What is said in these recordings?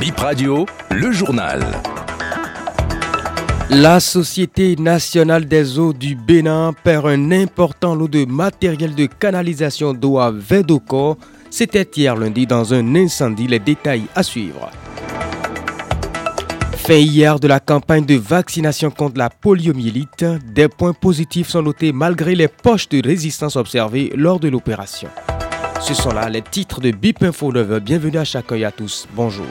Bip Radio, le journal. La Société nationale des eaux du Bénin perd un important lot de matériel de canalisation d'eau à Vedoko. C'était hier lundi dans un incendie. Les détails à suivre. Fin hier de la campagne de vaccination contre la poliomyélite, des points positifs sont notés malgré les poches de résistance observées lors de l'opération. Ce sont là les titres de BIP Info 9. Bienvenue à chacun et à tous. Bonjour.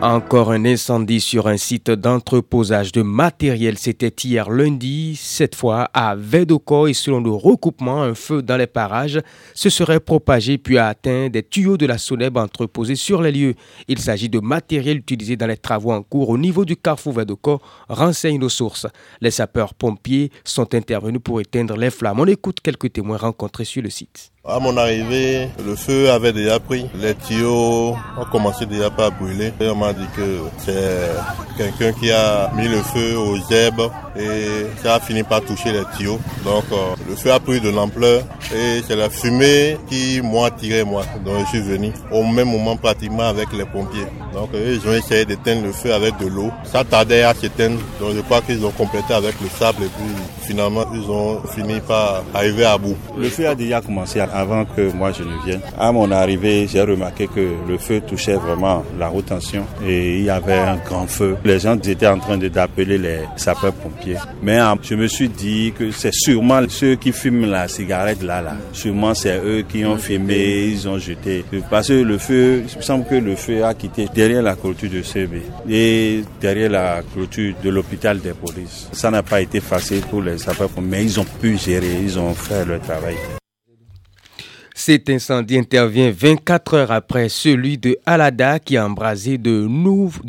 Encore un incendie sur un site d'entreposage de matériel. C'était hier lundi, cette fois à Vedoko et selon le recoupement, un feu dans les parages se serait propagé puis a atteint des tuyaux de la Soneb entreposés sur les lieux. Il s'agit de matériel utilisé dans les travaux en cours au niveau du carrefour Vedoko, renseignent nos sources. Les sapeurs-pompiers sont intervenus pour éteindre les flammes. On écoute quelques témoins rencontrés sur le site. À mon arrivée, le feu avait déjà pris. Les tuyaux ont commencé déjà à brûler. Dit que c'est quelqu'un qui a mis le feu aux herbes et ça a fini par toucher les tuyaux. Donc euh, le feu a pris de l'ampleur et c'est la fumée qui m'a tiré moi. Donc je suis venu au même moment pratiquement avec les pompiers. Donc ils ont essayé d'éteindre le feu avec de l'eau. Ça tardait à s'éteindre. Donc je crois qu'ils ont complété avec le sable et puis finalement ils ont fini par arriver à bout. Le feu a déjà commencé avant que moi je ne vienne. À mon arrivée, j'ai remarqué que le feu touchait vraiment la rotation et il y avait un grand feu. Les gens étaient en train d'appeler les sapeurs-pompiers. Mais je me suis dit que c'est sûrement ceux qui fument la cigarette là, là. Sûrement c'est eux qui ont fumé, ils ont jeté. Parce que le feu, il me semble que le feu a quitté derrière la clôture de CB et derrière la clôture de l'hôpital des polices. Ça n'a pas été facile pour les sapeurs-pompiers, mais ils ont pu gérer, ils ont fait leur travail. Cet incendie intervient 24 heures après celui de Alada qui a embrasé de,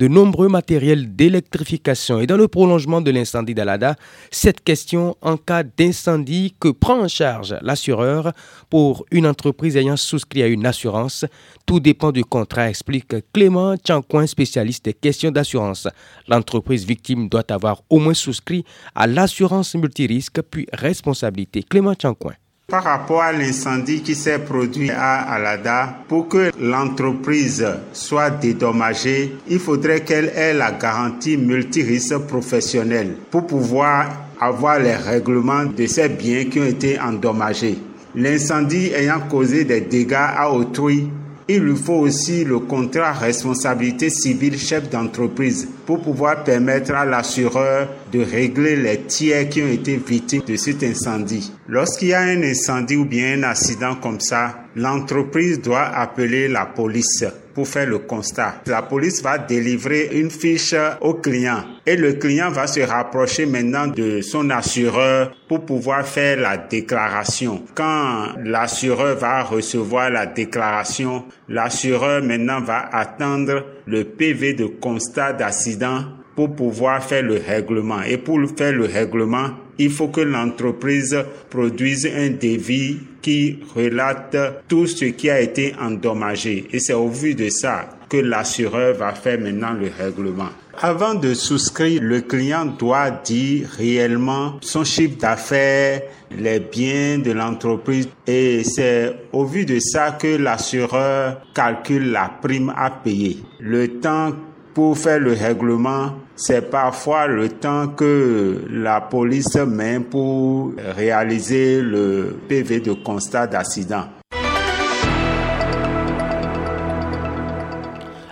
nombreux matériels d'électrification. Et dans le prolongement de l'incendie d'Alada, cette question en cas d'incendie, que prend en charge l'assureur pour une entreprise ayant souscrit à une assurance Tout dépend du contrat, explique Clément Tchancoin, spécialiste des questions d'assurance. L'entreprise victime doit avoir au moins souscrit à l'assurance multirisque puis responsabilité. Clément Tchancoin. Par rapport à l'incendie qui s'est produit à Alada, pour que l'entreprise soit dédommagée, il faudrait qu'elle ait la garantie multirisque professionnelle pour pouvoir avoir les règlements de ces biens qui ont été endommagés. L'incendie ayant causé des dégâts à autrui, il lui faut aussi le contrat responsabilité civile chef d'entreprise pour pouvoir permettre à l'assureur de régler les tiers qui ont été victimes de cet incendie. Lorsqu'il y a un incendie ou bien un accident comme ça, l'entreprise doit appeler la police faire le constat. La police va délivrer une fiche au client et le client va se rapprocher maintenant de son assureur pour pouvoir faire la déclaration. Quand l'assureur va recevoir la déclaration, l'assureur maintenant va attendre le PV de constat d'accident pour pouvoir faire le règlement. Et pour faire le règlement, il faut que l'entreprise produise un devis qui relate tout ce qui a été endommagé. Et c'est au vu de ça que l'assureur va faire maintenant le règlement. Avant de souscrire, le client doit dire réellement son chiffre d'affaires, les biens de l'entreprise et c'est au vu de ça que l'assureur calcule la prime à payer. Le temps pour faire le règlement, c'est parfois le temps que la police met pour réaliser le PV de constat d'accident.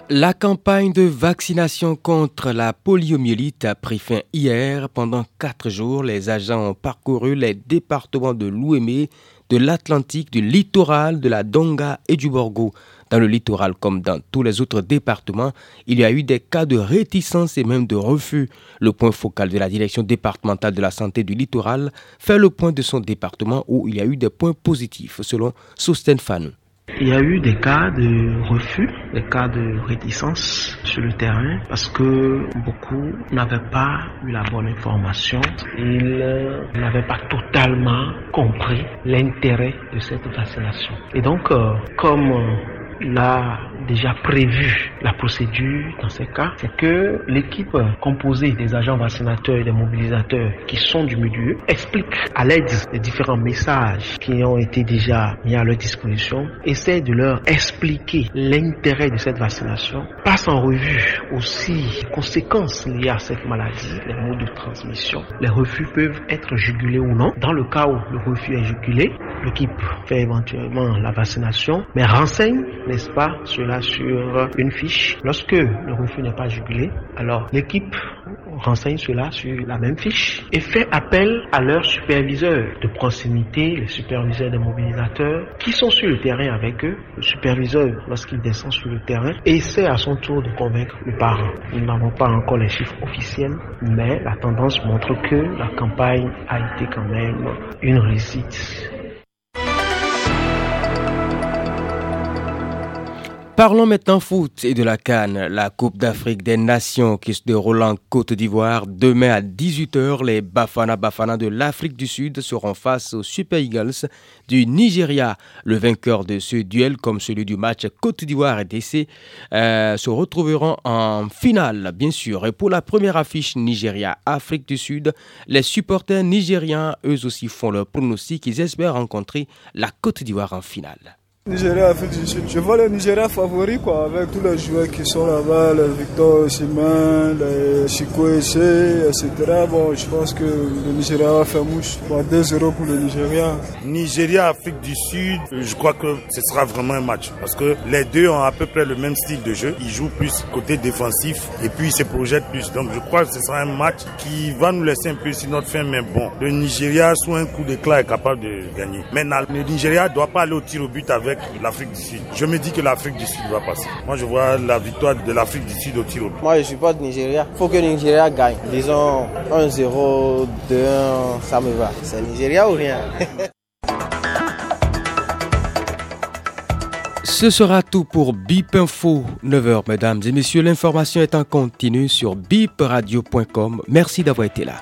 La campagne de vaccination contre la poliomyélite a pris fin hier. Pendant quatre jours, les agents ont parcouru les départements de l'Ouémé, de l'Atlantique, du littoral, de la Donga et du Borgo. Dans le littoral comme dans tous les autres départements, il y a eu des cas de réticence et même de refus. Le point focal de la direction départementale de la santé du littoral fait le point de son département où il y a eu des points positifs, selon Sosten Fanou. Il y a eu des cas de refus, des cas de réticence sur le terrain parce que beaucoup n'avaient pas eu la bonne information. Ils n'avaient pas totalement compris l'intérêt de cette vaccination. Et donc, comme la déjà prévu la procédure dans ces cas. C'est que l'équipe composée des agents vaccinateurs et des mobilisateurs qui sont du milieu explique à l'aide des différents messages qui ont été déjà mis à leur disposition, essaie de leur expliquer l'intérêt de cette vaccination, passe en revue aussi les conséquences liées à cette maladie, les modes de transmission. Les refus peuvent être jugulés ou non. Dans le cas où le refus est jugulé, l'équipe fait éventuellement la vaccination, mais renseigne, n'est-ce pas, cela sur une fiche. Lorsque le refus n'est pas jugulé, alors l'équipe renseigne cela sur la même fiche et fait appel à leurs superviseurs de proximité, les superviseurs des mobilisateurs qui sont sur le terrain avec eux. Le superviseur, lorsqu'il descend sur le terrain, essaie à son tour de convaincre le parent. Nous n'avons pas encore les chiffres officiels, mais la tendance montre que la campagne a été quand même une réussite. Parlons maintenant foot et de la Cannes, la Coupe d'Afrique des Nations qui se déroule en Côte d'Ivoire. Demain à 18h, les Bafana Bafana de l'Afrique du Sud seront face aux Super Eagles du Nigeria. Le vainqueur de ce duel, comme celui du match Côte d'Ivoire et DC, euh, se retrouveront en finale, bien sûr. Et pour la première affiche Nigeria-Afrique du Sud, les supporters nigériens, eux aussi, font leur pronostic. Ils espèrent rencontrer la Côte d'Ivoire en finale. Nigeria, Afrique du Sud. Je vois le Nigeria favori, quoi, avec tous les joueurs qui sont là-bas, les Victor Simon, les Chico etc. Bon, je pense que le Nigeria va faire mouche. 2-0 pour le Nigeria. Nigeria, Afrique du Sud, je crois que ce sera vraiment un match. Parce que les deux ont à peu près le même style de jeu. Ils jouent plus côté défensif et puis ils se projettent plus. Donc je crois que ce sera un match qui va nous laisser un peu sur notre fin, mais bon. Le Nigeria, sous un coup d'éclat, est capable de gagner. Maintenant, le Nigeria doit pas aller au tir au but avec l'Afrique du Sud. Je me dis que l'Afrique du Sud va passer. Moi, je vois la victoire de l'Afrique du Sud au tir Moi, je suis pas de Nigeria. Il faut que le Nigeria gagne. Disons 1-0, 2-1, ça me va. C'est Nigeria ou rien? Ce sera tout pour BIP Info, 9h, mesdames et messieurs. L'information est en continu sur bipradio.com. Merci d'avoir été là.